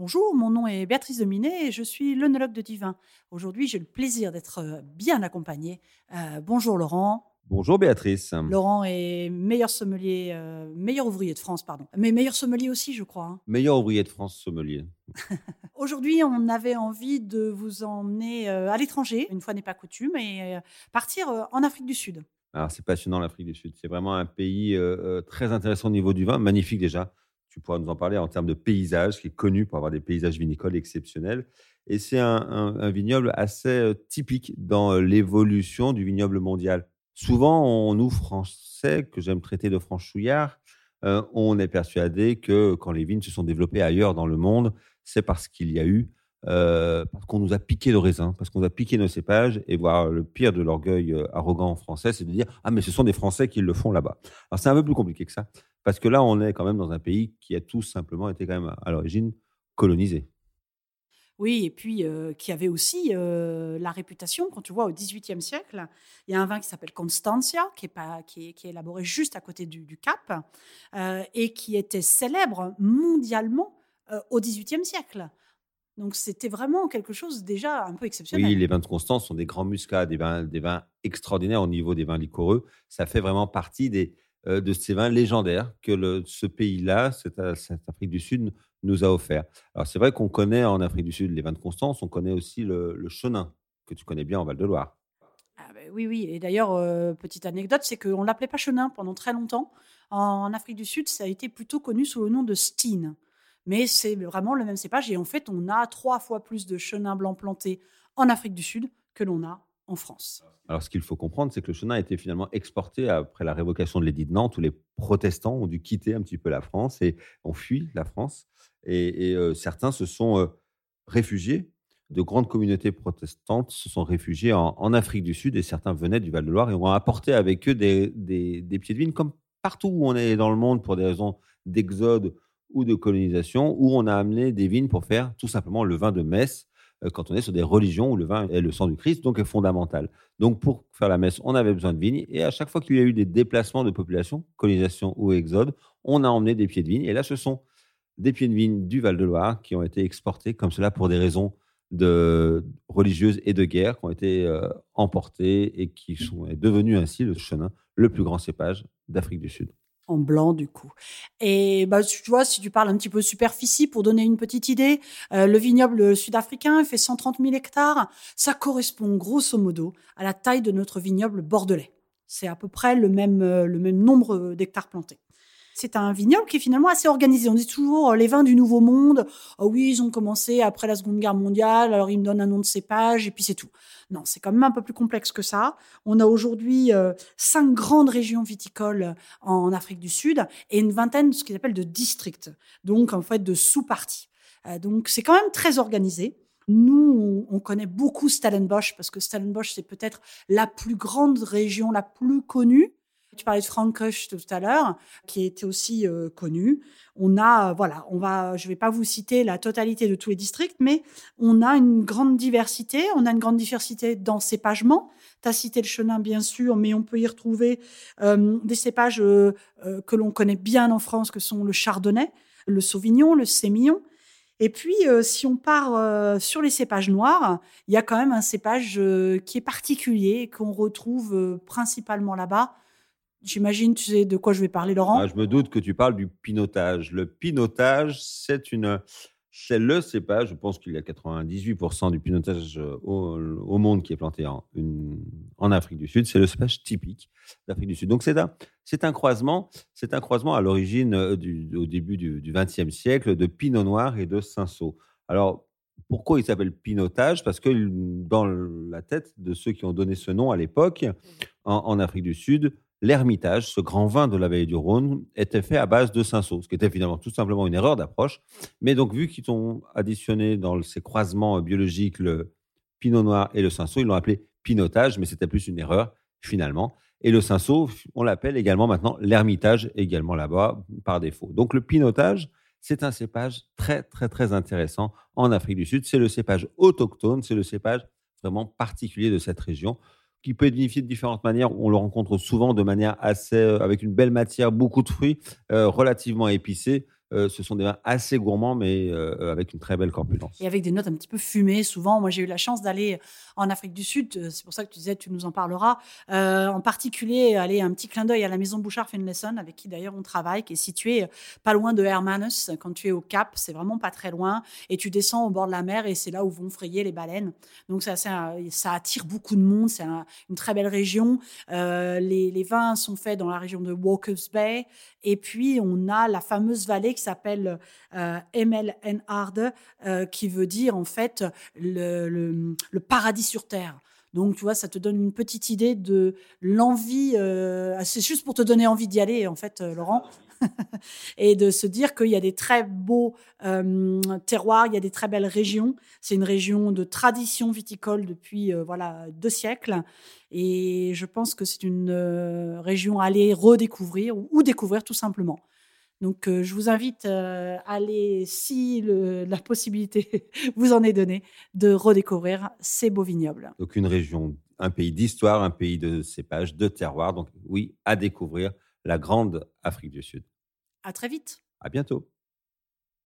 Bonjour, mon nom est Béatrice Dominé et je suis l'œnologue de Divin. Aujourd'hui, j'ai le plaisir d'être euh, bien accompagnée. Euh, bonjour Laurent. Bonjour Béatrice. Laurent est meilleur sommelier, euh, meilleur ouvrier de France, pardon. Mais meilleur sommelier aussi, je crois. hein. Meilleur ouvrier de France sommelier. Aujourd'hui, on avait envie de vous emmener à l'étranger, une fois n'est pas coutume, et partir en Afrique du Sud. Alors c'est passionnant l'Afrique du Sud. C'est vraiment un pays euh, très intéressant au niveau du vin, magnifique déjà. Tu pourras nous en parler en termes de paysage, qui est connu pour avoir des paysages vinicoles exceptionnels. Et c'est un, vignoble assez euh, typique dans euh, l'évolution du vignoble mondial. Souvent, nous, Français, que j'aime traiter de franchouillards, euh, on est persuadé que quand les vignes se sont développées ailleurs dans le monde, c'est parce qu'il y a eu, parce qu'on nous a piqué le raisin, parce qu'on a piqué nos cépages, et voir le pire de l'orgueil arrogant français, c'est de dire ah mais ce sont des Français qui le font là-bas. Alors c'est un peu plus compliqué que ça, parce que là on est quand même dans un pays qui a tout simplement été quand même à l'origine colonisé. Oui, et puis euh, qui avait aussi euh, la réputation, quand tu vois au XVIIIe siècle, il y a un vin qui s'appelle Constantia, qui est, pas, qui est, qui est élaboré juste à côté du, du Cap, euh, et qui était célèbre mondialement au XVIIIe siècle. Donc c'était vraiment quelque chose déjà un peu exceptionnel. Oui, les vins de Constance sont des grands muscats, des vins, des vins extraordinaires au niveau des vins liquoreux. Ça fait vraiment partie des, de ces vins légendaires que ce pays-là, cette, euh, cette Afrique du Sud, nous a offert. Alors c'est vrai qu'on connaît en Afrique du Sud les vins de Constance, on connaît aussi le, le chenin, que tu connais bien en Val-de-Loire. Ah ben oui, oui. Et d'ailleurs, euh, petite anecdote, c'est qu'on ne l'appelait pas chenin pendant très longtemps. En Afrique du Sud, ça a été plutôt connu sous le nom de Steen. Mais c'est vraiment le même cépage. Et en fait, on a trois fois plus de chenin blanc planté en Afrique du Sud que l'on a en France. Alors, ce qu'il faut comprendre, c'est que le chenin a été finalement exporté après la révocation de l'édit de Nantes, où les protestants ont dû quitter un petit peu la France et ont fui la France. Et, euh, certains se sont euh, réfugiés. De grandes communautés protestantes se sont réfugiées en, Afrique du Sud et certains venaient du Val-de-Loire et ont apporté avec eux des, des- pieds de vigne, comme partout où on est dans le monde pour des raisons d'exode ou de colonisation, où on a amené des vignes pour faire tout simplement le vin de euh, quand on est sur des religions où le vin est le sang du Christ, donc est fondamental. Donc, pour faire la messe, on avait besoin de vignes. Et à chaque fois qu'il y a eu des déplacements de population, colonisation ou exode, on a emmené des pieds de vigne. Et là, ce sont des pieds de vigne du Val-de-Loire qui ont été exportés comme cela pour des raisons religieuses et de guerre, qui ont été euh, emportés et qui sont est devenu ainsi le chenin, le plus grand cépage d'Afrique du Sud. En blanc, du coup. Et bah, tu vois, si tu parles un petit peu superficie, pour donner une petite idée, euh, le vignoble sud-africain fait 130 000 hectares. Ça correspond grosso modo à la taille de notre vignoble bordelais. C'est à peu près le même, euh, le même nombre d'hectares plantés. C'est un vignoble qui est finalement assez organisé. On dit toujours euh, les vins du Nouveau Monde. Oh oui, ils ont commencé après la Seconde Guerre mondiale, alors ils me donnent un nom de cépage et puis c'est tout. Non, c'est quand même un peu plus complexe que ça. On a aujourd'hui euh, cinq grandes régions viticoles en Afrique du Sud et une vingtaine de ce qu'ils appellent de districts, donc en fait de sous-parties. Euh, donc c'est quand même très organisé. Nous, on connaît beaucoup Stellenbosch parce que Stellenbosch, c'est peut-être la plus grande région, la plus connue. Tu parlais de Frankish tout à l'heure, qui était aussi euh, connu. On a, euh, voilà, on va, je vais pas vous citer la totalité de tous les districts, mais on a une grande diversité. On a une grande diversité dans cépagement. Tu as cité le chenin, bien sûr, mais on peut y retrouver euh, des cépages que l'on connaît bien en France, que sont le chardonnay, le sauvignon, le sémillon. Et puis, si on part sur les cépages noirs, il y a quand même un cépage qui est particulier, qu'on retrouve principalement là-bas. J'imagine, tu sais de quoi je vais parler, Laurent? Ah, je me doute que tu parles du pinotage. Le pinotage, c'est une, c'est le cépage. Je pense qu'il y a 98% du pinotage euh, au, monde qui est planté en, Afrique du Sud. C'est le cépage typique d'Afrique du Sud. Donc c'est un, un croisement. Un croisement à l'origine euh, au début du XXe siècle de Pinot Noir et de Cinsault. Alors pourquoi il s'appelle pinotage? Parce que dans la tête de ceux qui ont donné ce nom à l'époque, en Afrique du Sud, l'Ermitage, ce grand vin de la vallée du Rhône, était fait à base de cinsault, ce qui était finalement tout simplement une erreur d'approche. Mais donc, vu qu'ils ont additionné dans ces croisements biologiques le pinot noir et le cinsault, ils l'ont appelé pinotage, mais c'était plus une erreur finalement. Et le cinsault, on l'appelle également maintenant l'Ermitage, également là-bas par défaut. Donc, le pinotage, c'est un cépage très, très, très intéressant en Afrique du Sud. C'est le cépage autochtone, c'est le cépage vraiment particulier de cette région qui peut être vinifié de différentes manières. On le rencontre souvent de manière assez, euh, avec une belle matière, beaucoup de fruits, euh, relativement épicés. Euh, ce sont des vins assez gourmands, mais euh, avec une très belle corpulence. Et avec des notes un petit peu fumées, souvent. Moi, j'ai eu la chance d'aller en Afrique du Sud. euh, C'est pour ça que tu disais, tu nous en parleras. En particulier, aller un petit clin d'œil à la maison Bouchard Finlayson, avec qui d'ailleurs on travaille, qui est située pas loin de Hermanus. Quand tu es au Cap, c'est vraiment pas très loin. Et tu descends au bord de la mer et c'est là où vont frayer les baleines. Donc, ça, ça, attire beaucoup de monde. C'est un- une très belle région. Les, les vins sont faits dans la région de Walker's Bay. Et puis, on a la fameuse vallée qui s'appelle euh, Emel en Arde, euh, qui veut dire en fait le, paradis sur terre. Donc, tu vois, ça te donne une petite idée de l'envie. euh, c'est juste pour te donner envie d'y aller, en fait, euh, Laurent. et de se dire qu'il y a des très beaux terroirs, il y a des très belles régions. C'est une région de tradition viticole depuis voilà deux siècles. Et je pense que c'est une région à aller redécouvrir ou, ou découvrir tout simplement. Donc, euh, je vous invite euh, à aller, si le- la possibilité vous en est donnée, de redécouvrir ces beaux vignobles. Donc une région, un pays d'histoire, un pays de cépages, de terroirs. Donc oui, à découvrir la grande Afrique du Sud. À très vite. À bientôt.